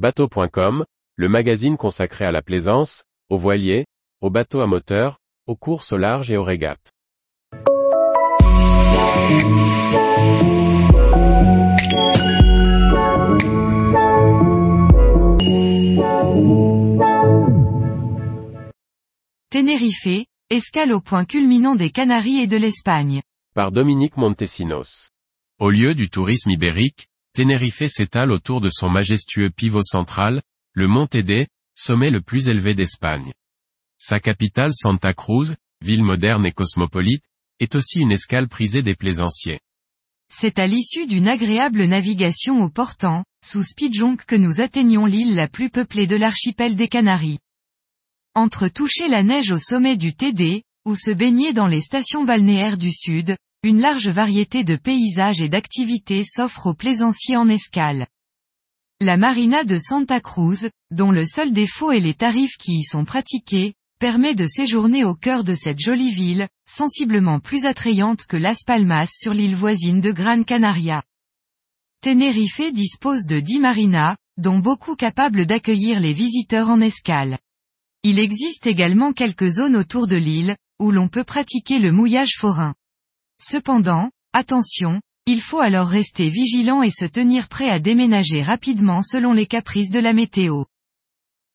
Bateau.com, le magazine consacré à la plaisance, aux voiliers, aux bateaux à moteur, aux courses au large et aux régates. Tenerife, escale au point culminant des Canaries et de l'Espagne. Par Dominique Montesinos. Au lieu du tourisme ibérique, Tenerife s'étale autour de son majestueux pivot central, le Mont Tédé, sommet le plus élevé d'Espagne. Sa capitale Santa Cruz, ville moderne et cosmopolite, est aussi une escale prisée des plaisanciers. C'est à l'issue d'une agréable navigation au portant, sous Spidjonk que nous atteignons l'île la plus peuplée de l'archipel des Canaries. Entre toucher la neige au sommet du TD, ou se baigner dans les stations balnéaires du sud, une large variété de paysages et d'activités s'offre aux plaisanciers en escale. La marina de Santa Cruz, dont le seul défaut est les tarifs qui y sont pratiqués, permet de séjourner au cœur de cette jolie ville, sensiblement plus attrayante que Las Palmas sur l'île voisine de Gran Canaria. Tenerife dispose de 10 marinas, dont beaucoup capables d'accueillir les visiteurs en escale. Il existe également quelques zones autour de l'île, où l'on peut pratiquer le mouillage forain. Cependant, attention, il faut alors rester vigilant et se tenir prêt à déménager rapidement selon les caprices de la météo.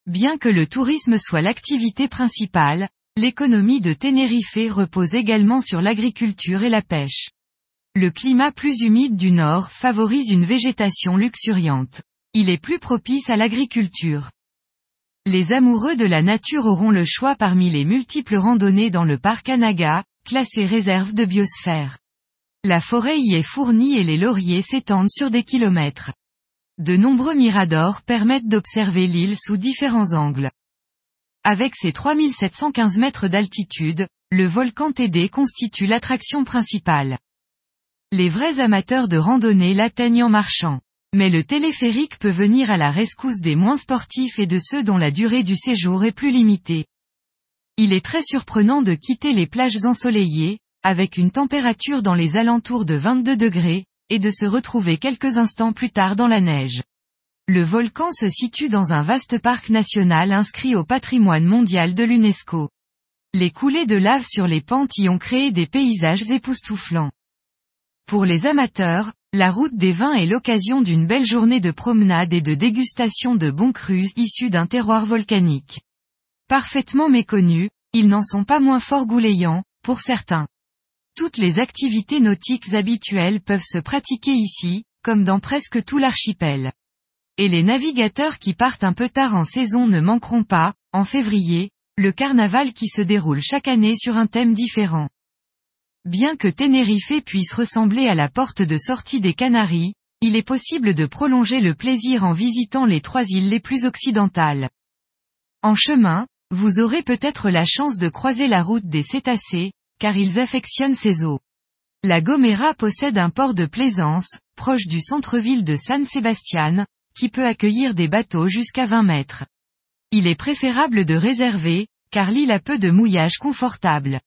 Bien que le tourisme soit l'activité principale, l'économie de Tenerife repose également sur l'agriculture et la pêche. Le climat plus humide du nord favorise une végétation luxuriante. Il est plus propice à l'agriculture. Les amoureux de la nature auront le choix parmi les multiples randonnées dans le parc Anaga, classé réserve de biosphère. La forêt y est fournie et les lauriers s'étendent sur des kilomètres. De nombreux miradors permettent d'observer l'île sous différents angles. Avec ses 3715 mètres d'altitude, le volcan TD constitue l'attraction principale. Les vrais amateurs de randonnée l'atteignent en marchant. Mais le téléphérique peut venir à la rescousse des moins sportifs et de ceux dont la durée du séjour est plus limitée. Il est très surprenant de quitter les plages ensoleillées, avec une température dans les alentours de 22 degrés, et de se retrouver quelques instants plus tard dans la neige. Le volcan se situe dans un vaste parc national inscrit au patrimoine mondial de l'UNESCO. Les coulées de lave sur les pentes y ont créé des paysages époustouflants. Pour les amateurs, la route des vins est l'occasion d'une belle journée de promenade et de dégustation de bons crus issus d'un terroir volcanique. Parfaitement méconnus, ils n'en sont pas moins fort goulayants, pour certains. Toutes les activités nautiques habituelles peuvent se pratiquer ici, comme dans presque tout l'archipel. Et les navigateurs qui partent un peu tard en saison ne manqueront pas, en février, le carnaval qui se déroule chaque année sur un thème différent. Bien que Tenerife puisse ressembler à la porte de sortie des Canaries, il est possible de prolonger le plaisir en visitant les trois îles les plus occidentales. En chemin, vous aurez peut-être la chance de croiser la route des cétacés, car ils affectionnent ces eaux. La Gomera possède un port de plaisance, proche du centre-ville de San Sebastian, qui peut accueillir des bateaux jusqu'à 20 mètres. Il est préférable de réserver, car l'île a peu de mouillage confortable.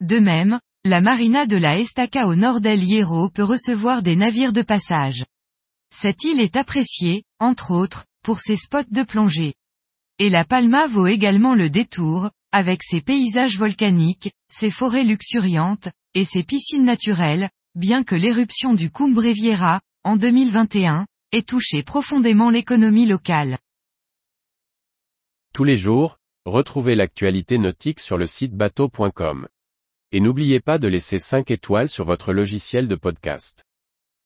De même, la marina de la Estaca au nord d'El Hierro peut recevoir des navires de passage. Cette île est appréciée, entre autres, pour ses spots de plongée. Et la Palma vaut également le détour, avec ses paysages volcaniques, ses forêts luxuriantes, et ses piscines naturelles, bien que l'éruption du Cumbre Vieira, en 2021, ait touché profondément l'économie locale. Tous les jours, retrouvez l'actualité nautique sur le site bateau.com. Et n'oubliez pas de laisser 5 étoiles sur votre logiciel de podcast.